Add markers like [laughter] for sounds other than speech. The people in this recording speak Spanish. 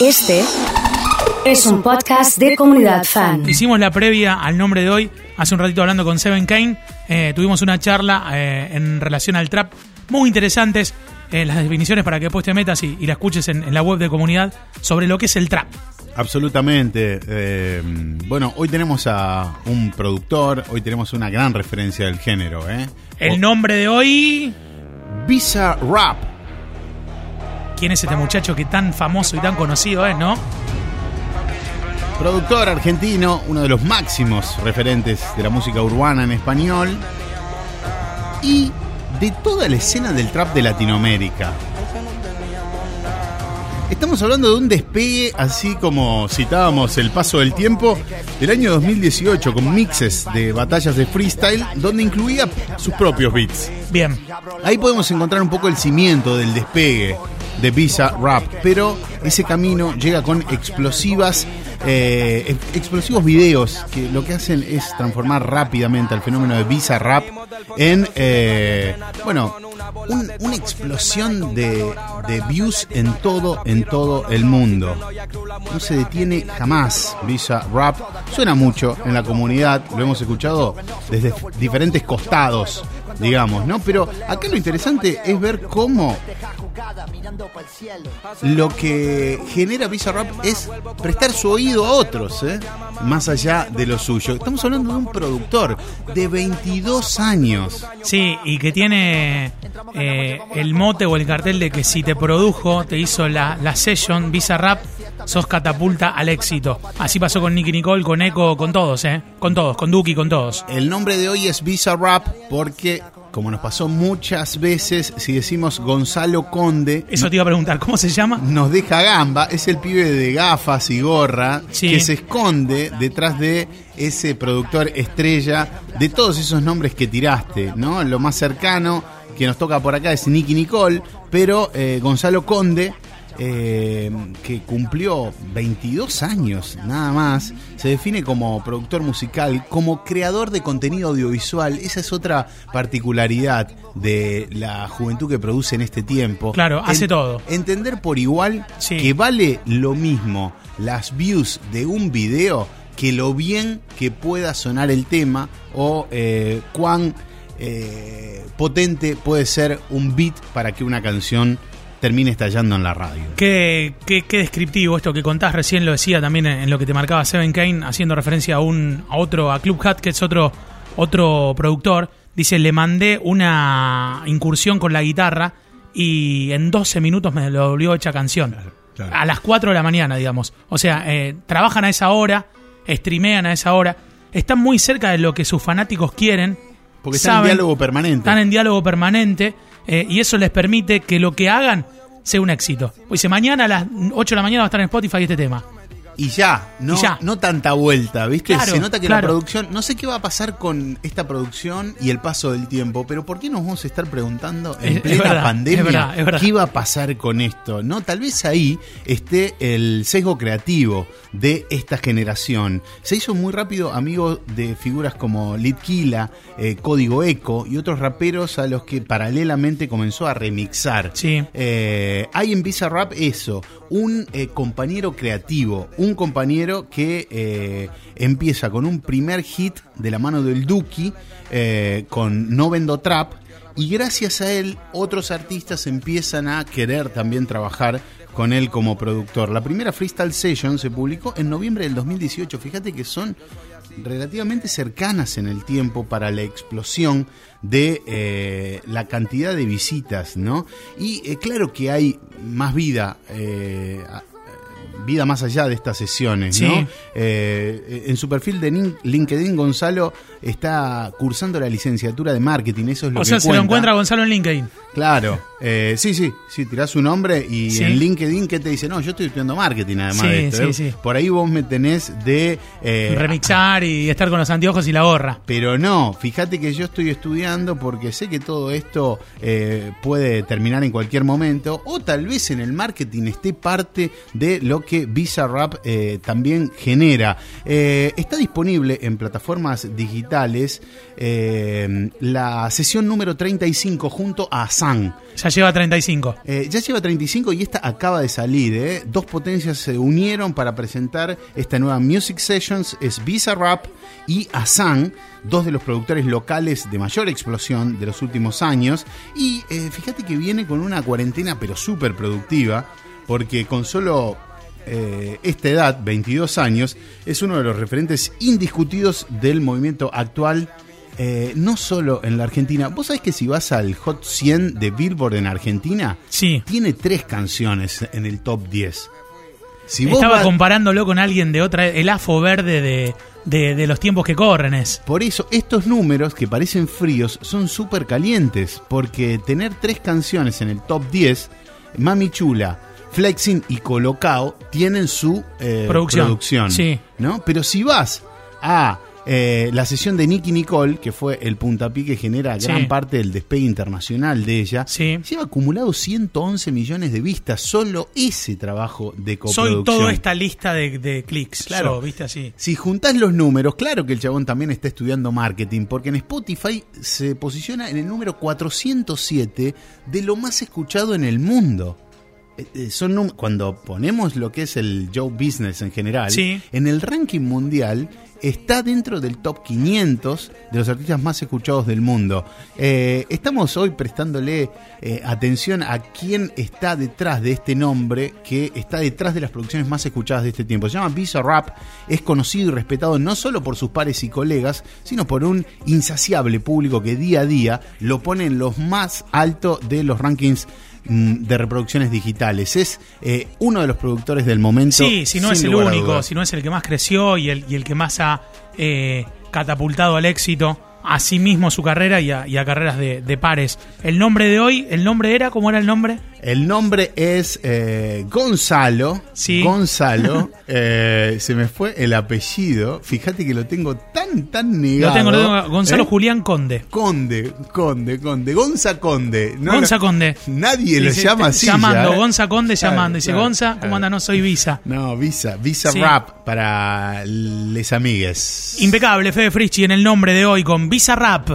Este es un podcast de comunidad fan. Hicimos la previa al nombre de hoy, hace un ratito hablando con Seven Kane. Eh, tuvimos una charla eh, en relación al trap muy interesantes. eh, las definiciones para que después te metas y, y la escuches en, en la web de comunidad sobre lo que es el trap. Absolutamente. Eh, bueno, hoy tenemos a un productor, hoy tenemos una gran referencia del género, ¿eh? El nombre de hoy. Visa Rap. ¿Quién es este muchacho que tan famoso y tan conocido es, no? Productor argentino, uno de los máximos referentes de la música urbana en español y de toda la escena del trap de Latinoamérica. Estamos hablando de un despegue, así como citábamos el paso del tiempo, del año 2018 con mixes de batallas de freestyle donde incluía sus propios beats. Bien. Ahí podemos encontrar un poco el cimiento del despegue de Visa Rap, pero ese camino llega con explosivas, eh, ex- explosivos videos que lo que hacen es transformar rápidamente al fenómeno de Visa Rap en, eh, bueno, un- una explosión de, de views en todo, en todo el mundo. No se detiene jamás Visa Rap. Suena mucho en la comunidad, lo hemos escuchado desde diferentes costados, digamos, ¿no? Pero acá lo interesante es ver cómo lo que genera Visa Rap es prestar su oído a otros, ¿eh? más allá de lo suyo. Estamos hablando de un productor de 22 años. Sí, y que tiene eh, el mote o el cartel de que si te produjo, te hizo la, la session Visa Rap, sos catapulta al éxito. Así pasó con Nicky Nicole, con Echo, con todos, ¿eh? Con todos, con Duki, con todos. El nombre de hoy es Visa Rap porque, como nos pasó muchas veces, si decimos Gonzalo Conde, Eso te iba a preguntar, ¿cómo se llama? nos deja gamba. Es el pibe de gafas y gorra Sí. que se esconde detrás de ese productor estrella de todos esos nombres que tiraste, ¿no? Lo más cercano que nos toca por acá es Nicky Nicole, pero eh, Gonzalo Conde. Eh, que cumplió 22 años nada más, se define como productor musical, como creador de contenido audiovisual. Esa es otra particularidad de la juventud que produce en este tiempo. Claro, hace todo. Entender por igual Sí. que vale lo mismo las views de un video que lo bien que pueda sonar el tema o eh, cuán eh, potente puede ser un beat para que una canción termine estallando en la radio. Qué, qué, qué descriptivo esto que contás recién, lo decía también en, en lo que te marcaba Seven Kane, haciendo referencia a un a otro, a Club Hat, que es otro, otro productor. Dice, le mandé una incursión con la guitarra y en 12 minutos me lo volvió hecha canción. claro. A las 4 de la mañana, digamos. O sea, eh, trabajan a esa hora, streamean a esa hora, están muy cerca de lo que sus fanáticos quieren. Porque está en diálogo permanente. están en diálogo permanente eh, y eso les permite que lo que hagan sea un éxito. Pues dice, mañana a las 8 de la mañana va a estar en Spotify este tema. Y ya, no, Y ya. no tanta vuelta, ¿viste? Claro, Se nota que claro. la producción, no sé qué va a pasar con esta producción y el paso del tiempo, pero ¿por qué nos vamos a estar preguntando en Es- es plena verdad, pandemia es verdad, es verdad. qué iba a pasar con esto? No, tal vez ahí esté el sesgo creativo de esta generación. Se hizo muy rápido amigo de figuras como Litkila, eh, Código Eco y otros raperos a los que paralelamente comenzó a remixar. Sí. Eh, hay en Visa Rap eso, un eh, compañero creativo, un compañero que eh, empieza con un primer hit de la mano del Duki, eh, con No Vendo Trap, y gracias a él otros artistas empiezan a querer también trabajar con él como productor. La primera Freestyle Session se publicó en noviembre del 2018, fíjate que son relativamente cercanas en el tiempo para la explosión de eh, la cantidad de visitas, ¿no? Y eh, claro que hay más vida, eh, vida más allá de estas sesiones, Sí. ¿no? Eh, en su perfil de LinkedIn, Gonzalo está cursando la licenciatura de marketing, eso es lo o que sea, se lo encuentra Gonzalo en LinkedIn. Claro, eh, sí, sí, sí, tirás su nombre y Sí. en LinkedIn, ¿qué te dice? No, yo estoy estudiando marketing además Sí, de esto. sí, ¿eh? sí. Por ahí vos me tenés de... eh, Remixar y estar con los anteojos y la gorra. pero no, fíjate que yo estoy estudiando porque sé que todo esto eh, puede terminar en cualquier momento o tal vez en el marketing esté parte de lo que Visa Rap eh, también genera. Está disponible en plataformas digitales la sesión número 35 junto a San. Ya Ya lleva 35. Eh, ya lleva 35 y esta acaba de salir. ¿eh? Dos potencias se unieron para presentar esta nueva Music Sessions. Es Visa Rap y Asan, dos de los productores locales de mayor explosión de los últimos años. Y eh, fíjate que viene con una cuarentena pero súper productiva, porque con solo esta edad, 22 años, es uno de los referentes indiscutidos del movimiento actual eh, no solo en la Argentina. ¿Vos sabés que si vas al Hot 100 de Billboard en Argentina, Sí. tiene tres canciones en el top 10? Si Estaba vas- comparándolo con alguien de otra, el afo verde de, de- de los tiempos que corren es. Por eso, estos números que parecen fríos son súper calientes, porque tener tres canciones en el top 10, Mami Chula, Flexing y Colocao tienen su eh, Producción. Sí. ¿no? Pero si vas a eh, la sesión de Nicky Nicole, que fue el puntapié que genera Sí. gran parte del despegue internacional de ella, Sí. lleva acumulado 111 millones de vistas, solo ese trabajo de Soy coproducción. toda esta lista de, de clics. Claro. ¿viste así? Si juntás los números, claro que el chabón también está estudiando marketing, porque en Spotify se posiciona en el número 407 de lo más escuchado en el mundo. Eh, eh, Son cuando ponemos lo que es el Joe Business en general, Sí. en el ranking mundial está dentro del top 500 de los artistas más escuchados del mundo. Eh, estamos hoy prestándole eh, atención a quién está detrás de este nombre, que está detrás de las producciones más escuchadas de este tiempo. Se llama Visa Rap, es conocido y respetado no solo por sus pares y colegas, sino por un insaciable público que día a día lo pone en los más altos de los rankings de reproducciones digitales. Es eh, uno de los productores del momento. Sí, si no es el único, si no es el que más creció y el, y el que más ha eh, catapultado al éxito a sí mismo su carrera y a, y a carreras de, de pares. El nombre de hoy, ¿el nombre era? ¿Cómo era el nombre? El nombre es eh, Gonzalo. Sí. Gonzalo. [laughs] eh, se me fue el apellido. Fíjate que lo tengo tan, tan negado. Lo tengo, lo tengo. Gonzalo ¿Eh? Julián Conde. Conde, Conde, Conde. Gonza Conde. No Gonza lo- Conde. Nadie lo Dice, llama te- así. Llamando, ya. Gonza Conde Claro, llamando. Dice, claro, Gonza, claro. ¿cómo anda? No soy Visa. No, Visa. Visa Sí. Rap para les amigues. Impecable, Fede Frischi en el nombre de hoy con Visa Rap.